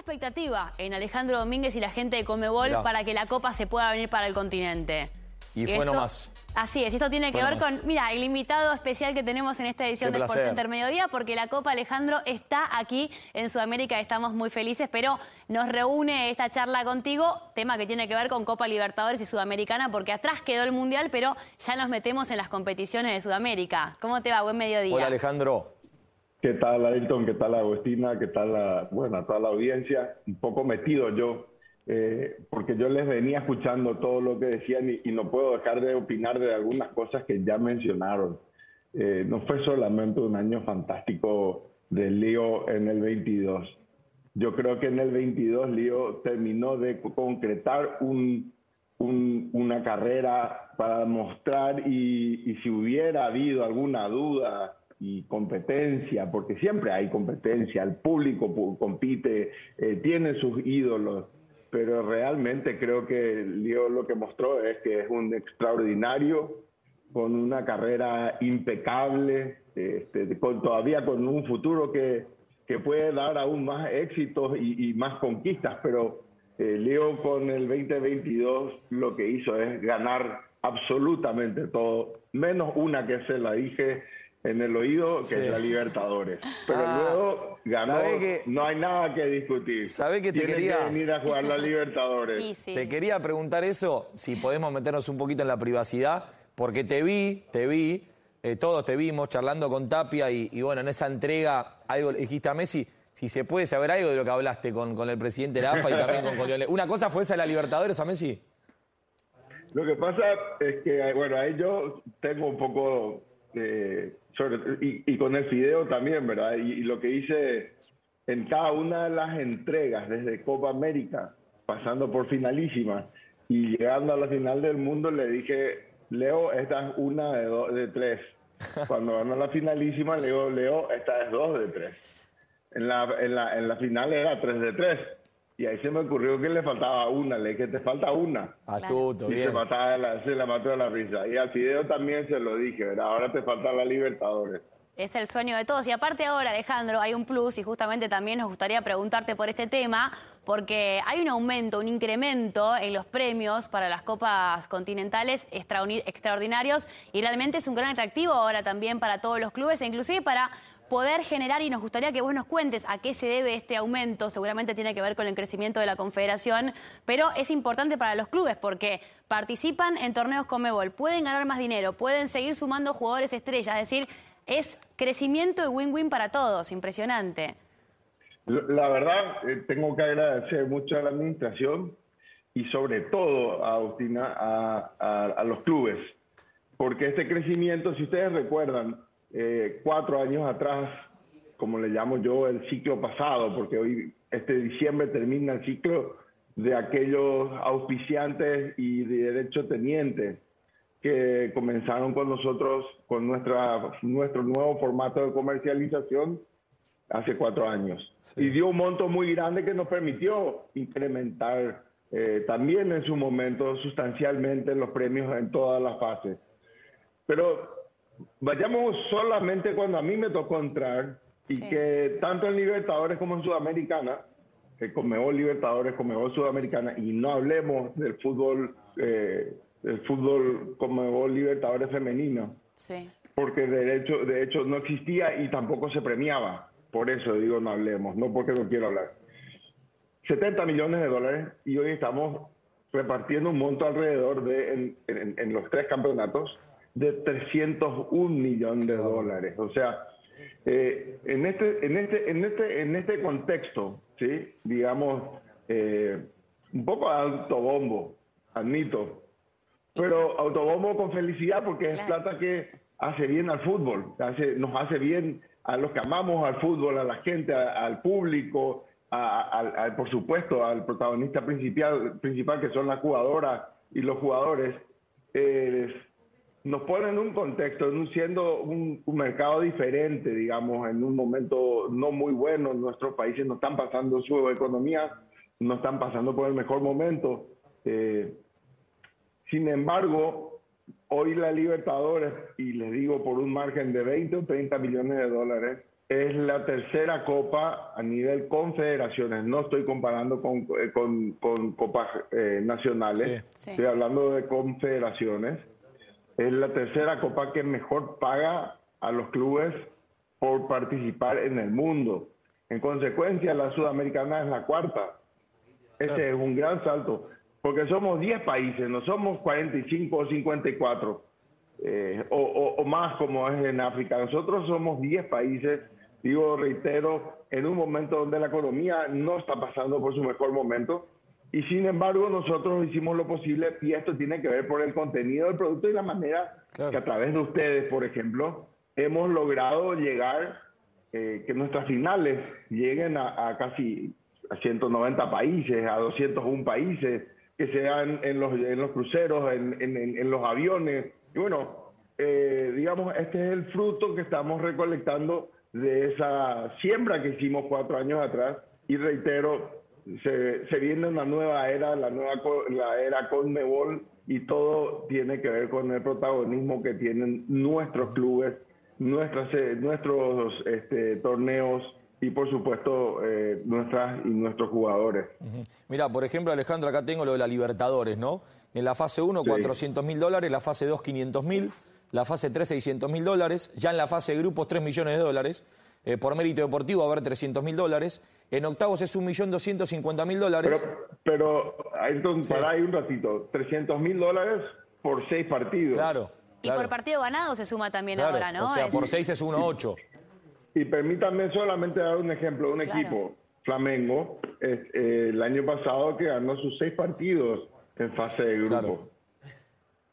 mucha expectativa en Alejandro Domínguez y la gente de Comebol para que la Copa se pueda venir para el continente. Y, fue nomás. Así es, esto tiene que ver con, mira, el invitado especial que tenemos en esta edición de Sports Center Mediodía, porque la Copa Alejandro está aquí en Sudamérica, estamos muy felices, pero nos reúne esta charla contigo, tema que tiene que ver con Copa Libertadores y Sudamericana, porque atrás quedó el Mundial, pero ya nos metemos en las competiciones de Sudamérica. ¿Cómo te va? Buen mediodía. Hola Alejandro. ¿Qué tal, Ailton? ¿Qué tal, Agustina? ¿Qué tal, bueno, toda la audiencia? Un poco metido yo eh, porque yo les venía escuchando todo lo que decían y, no puedo dejar de opinar de algunas cosas que ya mencionaron. Eh, no fue solamente un año fantástico de Lío en el 22. Yo creo que en el 22 Lío terminó de concretar una carrera para mostrar y, si hubiera habido alguna duda y competencia, porque siempre hay competencia, el público compite, eh, tiene sus ídolos pero realmente creo que Leo lo que mostró es que es un extraordinario, con una carrera impecable, este, con, todavía con un futuro que, que, puede dar aún más éxitos y, más conquistas, pero eh, Leo con el 2022 lo que hizo es ganar absolutamente todo, menos una que se la dije en el oído que es la Libertadores. Pero ah. luego ganó, que, no hay nada que discutir. ¿Sabe que te quería que venir a jugar la Libertadores? Te quería preguntar eso, si podemos meternos un poquito en la privacidad, porque te vi, te vi, eh, todos te vimos charlando con Tapia y, bueno, en esa entrega algo le dijiste a Messi. Si se puede saber algo de lo que hablaste con, con el presidente de la AFA y también con Corleone. ¿Una cosa fue esa de la Libertadores a Messi? Lo que pasa es que, bueno, ahí yo tengo un poco de y, con el Fideo también, ¿verdad? Y, lo que hice en cada una de las entregas, desde Copa América, pasando por finalísima y llegando a la final del mundo, le dije, Leo, esta es una de, dos, de tres. Cuando ganó la finalísima, le digo, Leo, esta es dos de tres. En la, en la, en la final era tres de tres. Y ahí se me ocurrió que le faltaba una, le dije, te falta una. Astuto, y se, mataba la, se la mató de la risa. Y al Fideo también se lo dije, ¿verdad? Ahora te falta la Libertadores. Es el sueño de todos. Y aparte ahora, Alejandro, hay un plus y justamente también nos gustaría preguntarte por este tema, porque hay un aumento, un incremento en los premios para las copas continentales extraordinarios y realmente es un gran atractivo ahora también para todos los clubes e inclusive para poder generar y nos gustaría que vos nos cuentes a qué se debe este aumento, seguramente tiene que ver con el crecimiento de la confederación, pero es importante para los clubes porque participan en torneos Comebol, pueden ganar más dinero, pueden seguir sumando jugadores estrellas, es decir, es crecimiento y win-win para todos, impresionante. La verdad, eh, tengo que agradecer mucho a la administración y sobre todo Agustina, a los clubes, porque este crecimiento, si ustedes recuerdan, eh, cuatro años atrás, como le llamo yo, el ciclo pasado, porque hoy, este diciembre, termina el ciclo de aquellos auspiciantes y de derecho tenientes que comenzaron con nosotros, con nuestra, nuestro nuevo formato de comercialización hace cuatro años. Y dio un monto muy grande que nos permitió incrementar eh, también en su momento sustancialmente los premios en todas las fases. Pero vayamos solamente cuando a mí me tocó entrar y que tanto en Libertadores como en Sudamericana, que Comebol Libertadores, Comebol Sudamericana, y no hablemos del fútbol, eh, del fútbol Comebol Libertadores femenino, porque de hecho, de hecho no existía y tampoco se premiaba. Por eso digo no hablemos, no porque no quiero hablar. 70 millones de dólares y hoy estamos repartiendo un monto alrededor de, en los tres campeonatos, de 301 millones de dólares. O sea, eh, en, este, en, este, en, este, en este contexto, ¿sí? digamos, eh, un poco autobombo, admito, pero autobombo con felicidad porque es plata que hace bien al fútbol, hace, nos hace bien a los que amamos al fútbol, a la gente, al público, a, por supuesto al protagonista principal, principal que son las jugadoras y los jugadores. Eh, nos ponen en un contexto, siendo un, mercado diferente, digamos, en un momento no muy bueno, nuestros países no están pasando su economía, no están pasando por el mejor momento. Eh, sin embargo, hoy la Libertadores, y les digo por un margen de 20 o 30 millones de dólares, es la tercera copa a nivel confederaciones. No estoy comparando con, eh, con, con copas eh, nacionales, Sí. estoy hablando de confederaciones. Es la tercera copa que mejor paga a los clubes por participar en el mundo. En consecuencia, la sudamericana es la cuarta. Ese es un gran salto, porque somos 10 países, no somos 45 o 54, eh, o, o- o más como es en África. Nosotros somos 10 países, digo, reitero, en un momento donde la economía no está pasando por su mejor momento, y sin embargo nosotros hicimos lo posible, y esto tiene que ver por el contenido del producto y la manera Claro. que a través de ustedes, por ejemplo, hemos logrado llegar, eh, que nuestras finales lleguen a, a casi a 190 países, a 201 países, que sean en los, en los cruceros, en, en- en- los aviones. Y bueno, eh, digamos, este es el fruto que estamos recolectando de esa siembra que hicimos cuatro años atrás. Y reitero, se, se viene una nueva era, la nueva la era Conmebol, y todo tiene que ver con el protagonismo que tienen nuestros clubes, nuestras, eh, nuestros este, torneos y por supuesto eh, nuestras y nuestros jugadores. Mira, por ejemplo, Alejandro, acá tengo lo de la Libertadores, ¿no? En la fase 1, Sí. 400 mil dólares, la fase 2, 500 mil, la fase 3, 600 mil dólares, ya en la fase de grupos, 3 millones de dólares. Eh, por mérito deportivo a haber 300 mil dólares. En octavos es 1.250.000 Pero, dólares. pero Ayrton, Sí. para ahí un ratito, 300 mil dólares por seis partidos. Claro. Y claro, por partido ganado se suma también claro. ahora, ¿no? O sea, Es- por 6 es 1.8. Y permítanme solamente dar un ejemplo, un Claro. equipo, Flamengo, es, eh, el año pasado que ganó sus seis partidos en fase de grupo.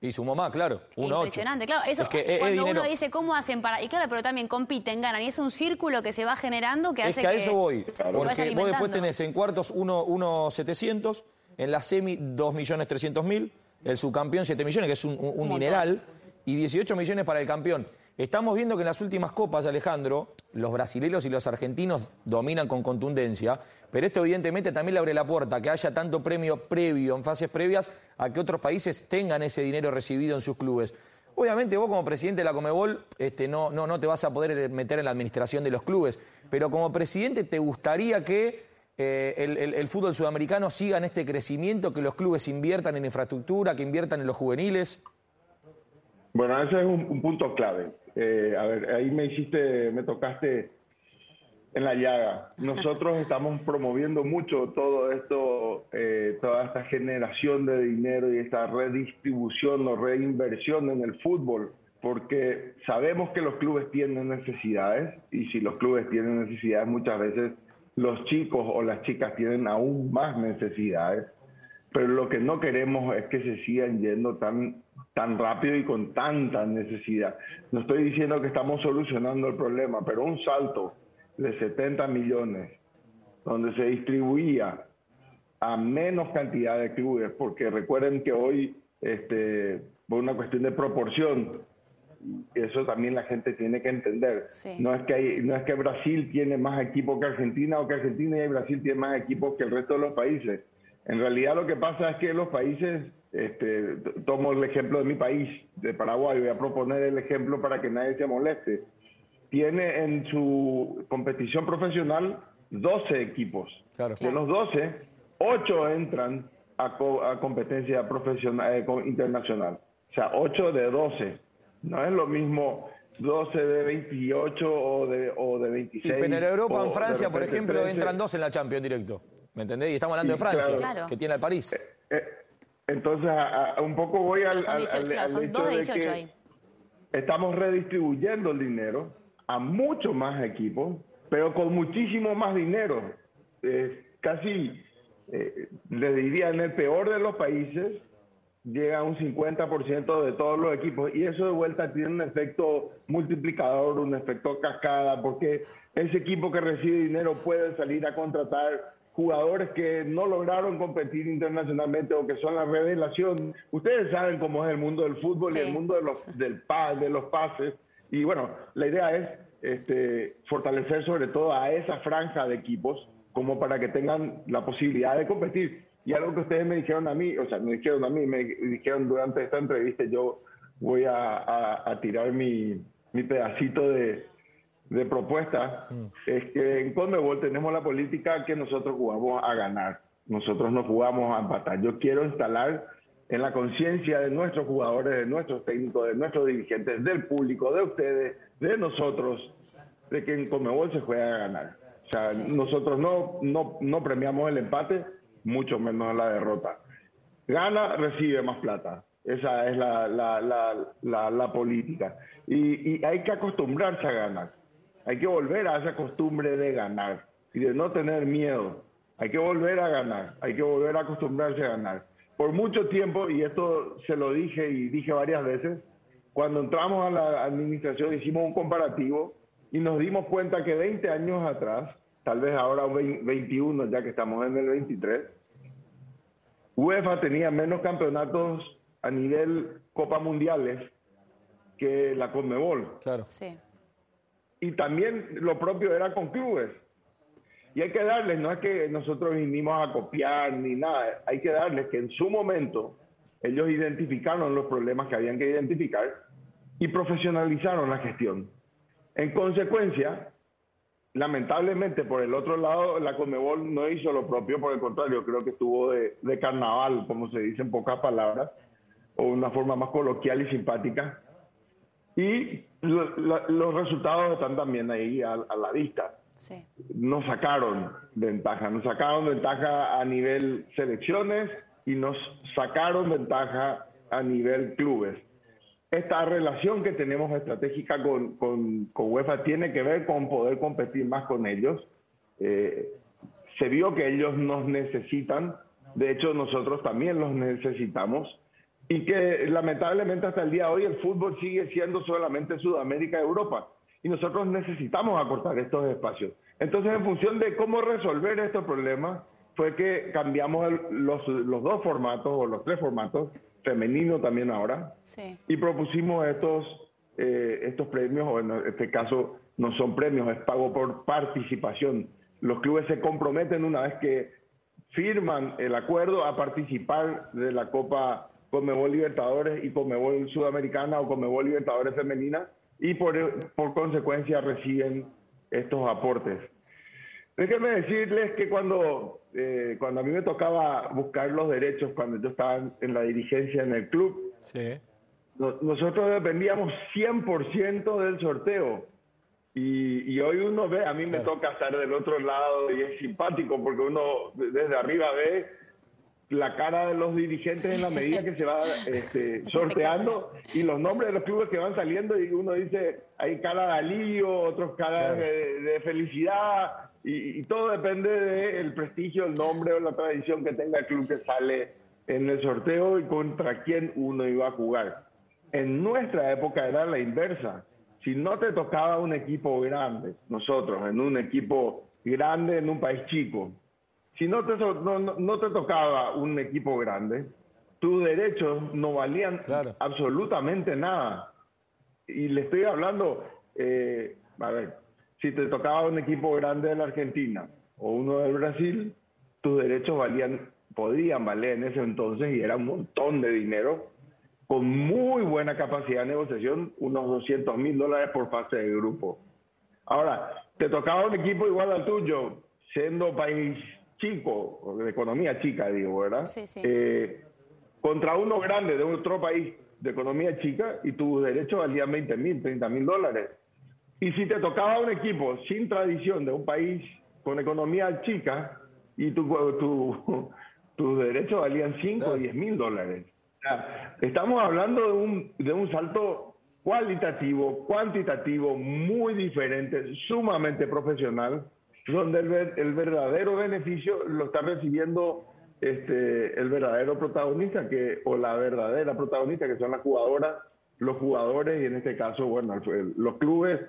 Claro. Y sumó más, claro. 1.8. Impresionante, claro. Eso Es que es- es cuando dinero. uno dice cómo hacen para. Y claro, pero también compiten, ganan. Y es un círculo que se va generando que Es hace que a eso voy. vaya Porque vos después tenés en cuartos 1.700, en la semi 2.300.000, el subcampeón 7 millones, que es un, un- y 18 millones para el campeón. Estamos viendo que en las últimas copas, Alejandro, los brasileños y los argentinos dominan con contundencia, pero esto evidentemente también le abre la puerta que haya tanto premio previo en fases previas a que otros países tengan ese dinero recibido en sus clubes. Obviamente vos como presidente de la Comebol este, no, no, no te vas a poder meter en la administración de los clubes, pero como presidente te gustaría que eh, el- el fútbol sudamericano siga en este crecimiento, que los clubes inviertan en infraestructura, que inviertan en los juveniles. Bueno, ese es un, un punto clave. Eh, a ver, ahí me hiciste, me tocaste en la llaga. Nosotros estamos promoviendo mucho todo esto, eh, toda esta generación de dinero y esta redistribución o reinversión en el fútbol, porque sabemos que los clubes tienen necesidades y si los clubes tienen necesidades muchas veces los chicos o las chicas tienen aún más necesidades pero lo que no queremos es que se sigan yendo tan, tan rápido y con tanta necesidad. No estoy diciendo que estamos solucionando el problema, pero un salto de 70 millones, donde se distribuía a menos cantidad de clubes, porque recuerden que hoy, este, por una cuestión de proporción, eso también la gente tiene que entender. Sí. No es que hay, no es que Brasil tiene más equipo que Argentina o que Argentina y Brasil tienen más equipos que el resto de los países. En realidad lo que pasa es que los países, este, tomo el ejemplo de mi país, de Paraguay, voy a proponer el ejemplo para que nadie se moleste. Tiene en su competición profesional 12 equipos. Claro. De los 12, 8 entran a, co- a competencia profesional, eh, internacional. O sea, 8 de 12. No es lo mismo 12 de 28 o de, o de Sí, 26. pero en Europa, en Francia, por ejemplo, 13. entran dos en la Champions directo. ¿Me entendés? Y estamos hablando de Francia, claro. Que tiene al París. Eh, entonces, a- a- un poco voy al, Son al- 18, al- claro, al son hecho dos de de 18 que ahí. estamos redistribuyendo el dinero a muchos más equipos, pero con muchísimo más dinero. Eh, casi, eh, les diría, en el peor de los países, llega a un 50% de todos los equipos y eso de vuelta tiene un efecto multiplicador, un efecto cascada, porque ese equipo que recibe dinero puede salir a contratar jugadores que no lograron competir internacionalmente o que son la revelación. Ustedes saben cómo es el mundo del fútbol y Sí. el mundo de los, del pa- de los pases. Y bueno, la idea es este, fortalecer sobre todo a esa franja de equipos como para que tengan la posibilidad de competir. Y algo que ustedes me dijeron a mí, o sea, me dijeron a mí, me dijeron durante esta entrevista, yo voy a, a- a tirar mi, mi pedacito de, de propuesta Mm. es que en Conmebol tenemos la política que nosotros jugamos a ganar. Nosotros no jugamos a empatar. Yo quiero instalar en la conciencia de nuestros jugadores, de nuestros técnicos, de nuestros dirigentes, del público, de ustedes, de nosotros, de que en Conmebol se juega a ganar. O sea, Sí. nosotros no, no, no premiamos el empate, mucho menos la derrota. Gana, recibe más plata. Esa es la, la, la, la, la política. Y, y hay que acostumbrarse a ganar. Hay que volver a esa costumbre de ganar y de no tener miedo. Hay que volver a ganar. Hay que volver a acostumbrarse a ganar. Por mucho tiempo, y esto se lo dije y dije varias veces, cuando entramos a la administración hicimos un comparativo y nos dimos cuenta que 20 años atrás, tal vez ahora 21 ya que estamos en el 23, UEFA tenía menos campeonatos a nivel Copa Mundiales que la Conmebol. Claro. Sí. Y también lo propio era con clubes. Y hay que darles, no es que nosotros vinimos a copiar ni nada, hay que darles que en su momento ellos identificaron los problemas que habían que identificar y profesionalizaron la gestión. En consecuencia, lamentablemente por el otro lado, la Conmebol no hizo lo propio, por el contrario, creo que estuvo de, de carnaval, como se dice en pocas palabras, o una forma más coloquial y simpática. Y lo- los resultados están también ahí a, a la vista. Sí. Nos sacaron ventaja, nos sacaron ventaja a nivel selecciones y nos sacaron ventaja a nivel clubes. Esta relación que tenemos estratégica con, con, con UEFA tiene que ver con poder competir más con ellos. Eh, se vio que ellos nos necesitan, de hecho nosotros también los necesitamos, y que lamentablemente hasta el día de hoy el fútbol sigue siendo solamente Sudamérica y Europa, y nosotros necesitamos acortar estos espacios. Entonces, en función de cómo resolver estos problemas, fue que cambiamos el- los, los dos formatos, o los tres formatos, femenino también ahora, Sí. y propusimos estos, eh, estos premios, o en este caso no son premios, es pago por participación. Los clubes se comprometen una vez que firman el acuerdo a participar de la Copa Conmebol Libertadores y Conmebol Sudamericana o Conmebol Libertadores Femenina y por, por consecuencia reciben estos aportes. Déjenme decirles que cuando, eh, cuando a mí me tocaba buscar los derechos, cuando yo estaba en la dirigencia en el club, Sí. no- nosotros dependíamos 100% del sorteo. Y, y hoy uno ve, a mí me toca estar del otro lado y es simpático porque uno desde arriba ve la cara de los dirigentes en la medida que se va este, sorteando y los nombres de los clubes que van saliendo y uno dice, hay cara de alivio, otros cara Claro. de, de felicidad y, y todo depende del prestigio, el nombre o la tradición que tenga el club que sale en el sorteo y contra quién uno iba a jugar. En nuestra época era la inversa. Si no te tocaba un equipo grande, nosotros, en un equipo grande en un país chico, si no te, no, no- te tocaba un equipo grande, tus derechos no valían Claro. absolutamente nada. Y le estoy hablando, eh, a ver, si te tocaba un equipo grande de la Argentina o uno del Brasil, tus derechos valían, podrían valer en ese entonces y era un montón de dinero, con muy buena capacidad de negociación, unos 200 mil dólares por fase de grupo. Ahora, te tocaba un equipo igual al tuyo, siendo país chico, de economía chica, digo, ¿verdad? Sí, sí. Eh, contra uno grande de otro país de economía chica y tus derechos valían 20 mil, 30 mil dólares. Y si te tocaba un equipo sin tradición de un país con economía chica y tu, tu- tus derechos valían 5 o Claro. 10 mil dólares. O sea, estamos hablando de un, de un salto cualitativo, cuantitativo, muy diferente, sumamente profesional, donde el, el verdadero beneficio lo está recibiendo este, el verdadero protagonista que, o la verdadera protagonista, que son las jugadoras, los jugadores y en este caso, bueno, los clubes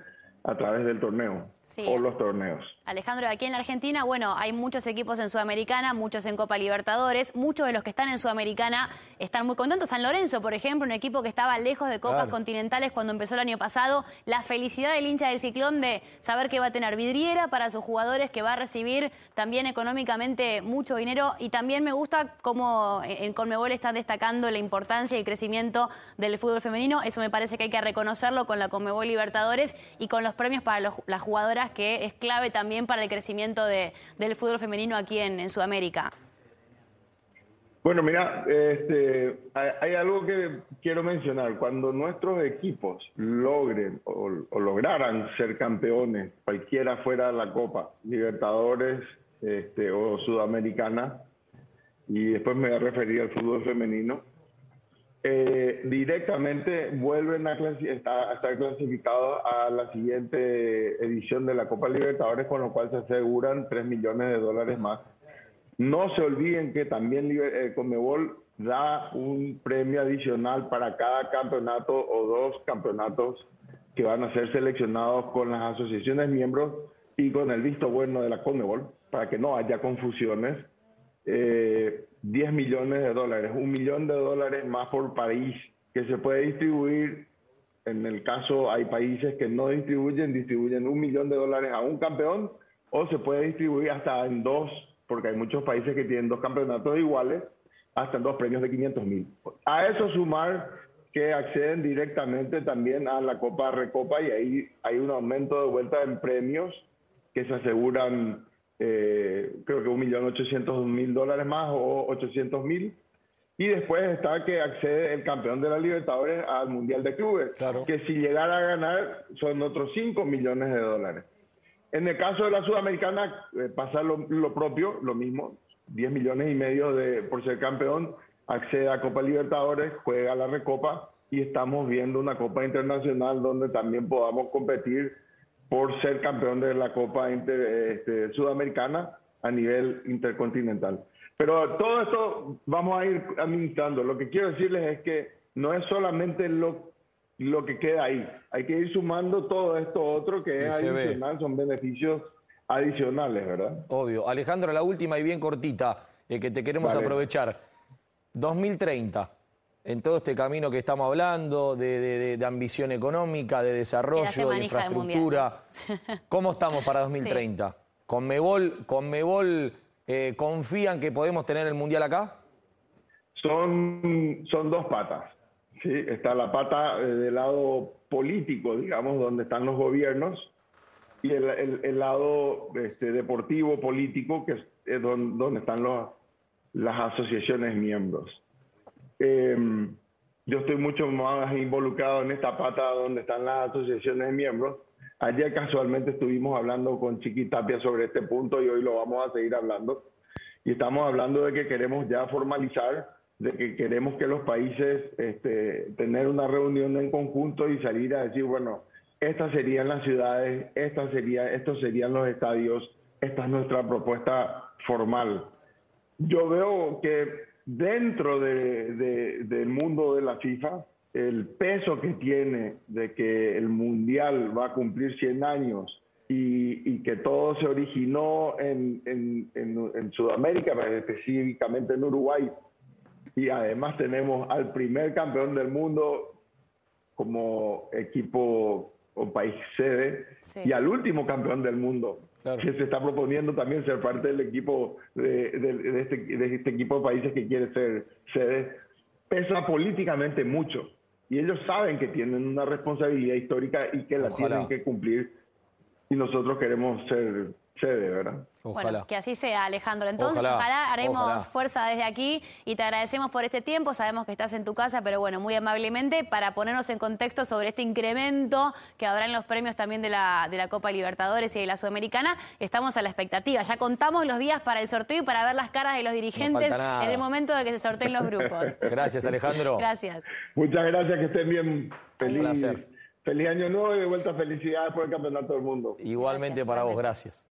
a través del torneo. Por los torneos. Alejandro, aquí en la Argentina, bueno, hay muchos equipos en Sudamericana, muchos en Copa Libertadores, muchos de los que están en Sudamericana están muy contentos. San Lorenzo, por ejemplo, un equipo que estaba lejos de Copas Continentales cuando empezó el año pasado. La felicidad del hincha del Ciclón de saber que va a tener vidriera para sus jugadores, que va a recibir también económicamente mucho dinero. Y también me gusta cómo en Conmebol están destacando la importancia y el crecimiento del fútbol femenino. Eso me parece que hay que reconocerlo con la Conmebol Libertadores y con los premios para las jugadoras, que es clave también para el crecimiento del fútbol femenino aquí en, Sudamérica? Bueno, mira, este, hay, algo que quiero mencionar. Cuando nuestros equipos logren o, lograran ser campeones, cualquiera fuera la Copa, Libertadores este, o Sudamericana, y después me voy a referir al fútbol femenino, eh, directamente vuelven a, estar clasificados a la siguiente edición de la Copa Libertadores, con lo cual se aseguran 3 millones de dólares más. No se olviden que también eh, Conmebol da un premio adicional para cada campeonato o dos campeonatos que van a ser seleccionados con las asociaciones miembros y con el visto bueno de la Conmebol, para que no haya confusiones. Eh, 10 millones de dólares, un millón de dólares más por país que se puede distribuir. En el caso hay países que no distribuyen, distribuyen un millón de dólares a un campeón o se puede distribuir hasta en dos, porque hay muchos países que tienen dos campeonatos iguales, hasta en dos premios de 500 mil. A eso sumar que acceden directamente también a la Copa Recopa y ahí hay un aumento de vuelta en premios que se aseguran eh, creo que un millón ochocientos mil dólares más o ochocientos mil. Y después está que accede el campeón de la Libertadores al Mundial de Clubes, que si llegara a ganar son otros 5 millones de dólares. En el caso de la Sudamericana eh, pasa lo, propio, lo mismo, 10 millones y medio de, por ser campeón, accede a Copa Libertadores, juega la Recopa y estamos viendo una Copa Internacional donde también podamos competir por ser campeón de la Copa este, Sudamericana a nivel intercontinental. Pero todo esto vamos a ir administrando. Lo que quiero decirles es que no es solamente lo, lo que queda ahí. Hay que ir sumando todo esto otro que es adicional, son beneficios adicionales, ¿verdad? Obvio. Alejandro, la última y bien cortita, eh, que te queremos aprovechar. 2030 en todo este camino que estamos hablando, de, ambición económica, de desarrollo, de infraestructura. ¿Cómo estamos para 2030? ¿Con Mebol, con Mebol eh, confían que podemos tener el Mundial acá? Son, son dos patas. ¿sí? Está la pata eh, del lado político, digamos, donde están los gobiernos, y el, lado este, deportivo, político, que es, donde, están las asociaciones miembros. Em, yo estoy mucho más involucrado en esta pata donde están las asociaciones de miembros. Ayer casualmente estuvimos hablando con Chiquitapia sobre este punto y hoy lo vamos a seguir hablando. Y estamos hablando de que queremos ya formalizar, de que queremos que los países este, tener una reunión en conjunto y salir a decir, bueno, estas serían las ciudades, estas sería, estos serían los estadios, esta es nuestra propuesta formal. Yo veo que dentro del mundo de la FIFA, el peso que tiene de que el Mundial va a cumplir 100 años y, que todo se originó en, en, Sudamérica, específicamente en Uruguay, y además tenemos al primer campeón del mundo como equipo o país sede y al último campeón del mundo que se está proponiendo también ser parte del equipo de, este, de, este, equipo de países que quiere ser sede, pesa políticamente mucho. Y ellos saben que tienen una responsabilidad histórica y que la tienen que cumplir. Y nosotros queremos ser sede, ¿verdad? Bueno, que así sea, Alejandro. Entonces, ojalá, haremos fuerza desde aquí y te agradecemos por este tiempo. Sabemos que estás en tu casa, pero bueno, muy amablemente, para ponernos en contexto sobre este incremento que habrá en los premios también de la, de la Copa Libertadores y de la Sudamericana. Estamos a la expectativa. Ya contamos los días para el sorteo y para ver las caras de los dirigentes en el momento de que se sorteen los grupos. Gracias, Alejandro. Gracias. Muchas gracias, que estén bien. Feliz, feliz año nuevo y de vuelta felicidades por el Campeonato del Mundo. Igualmente para vos, gracias.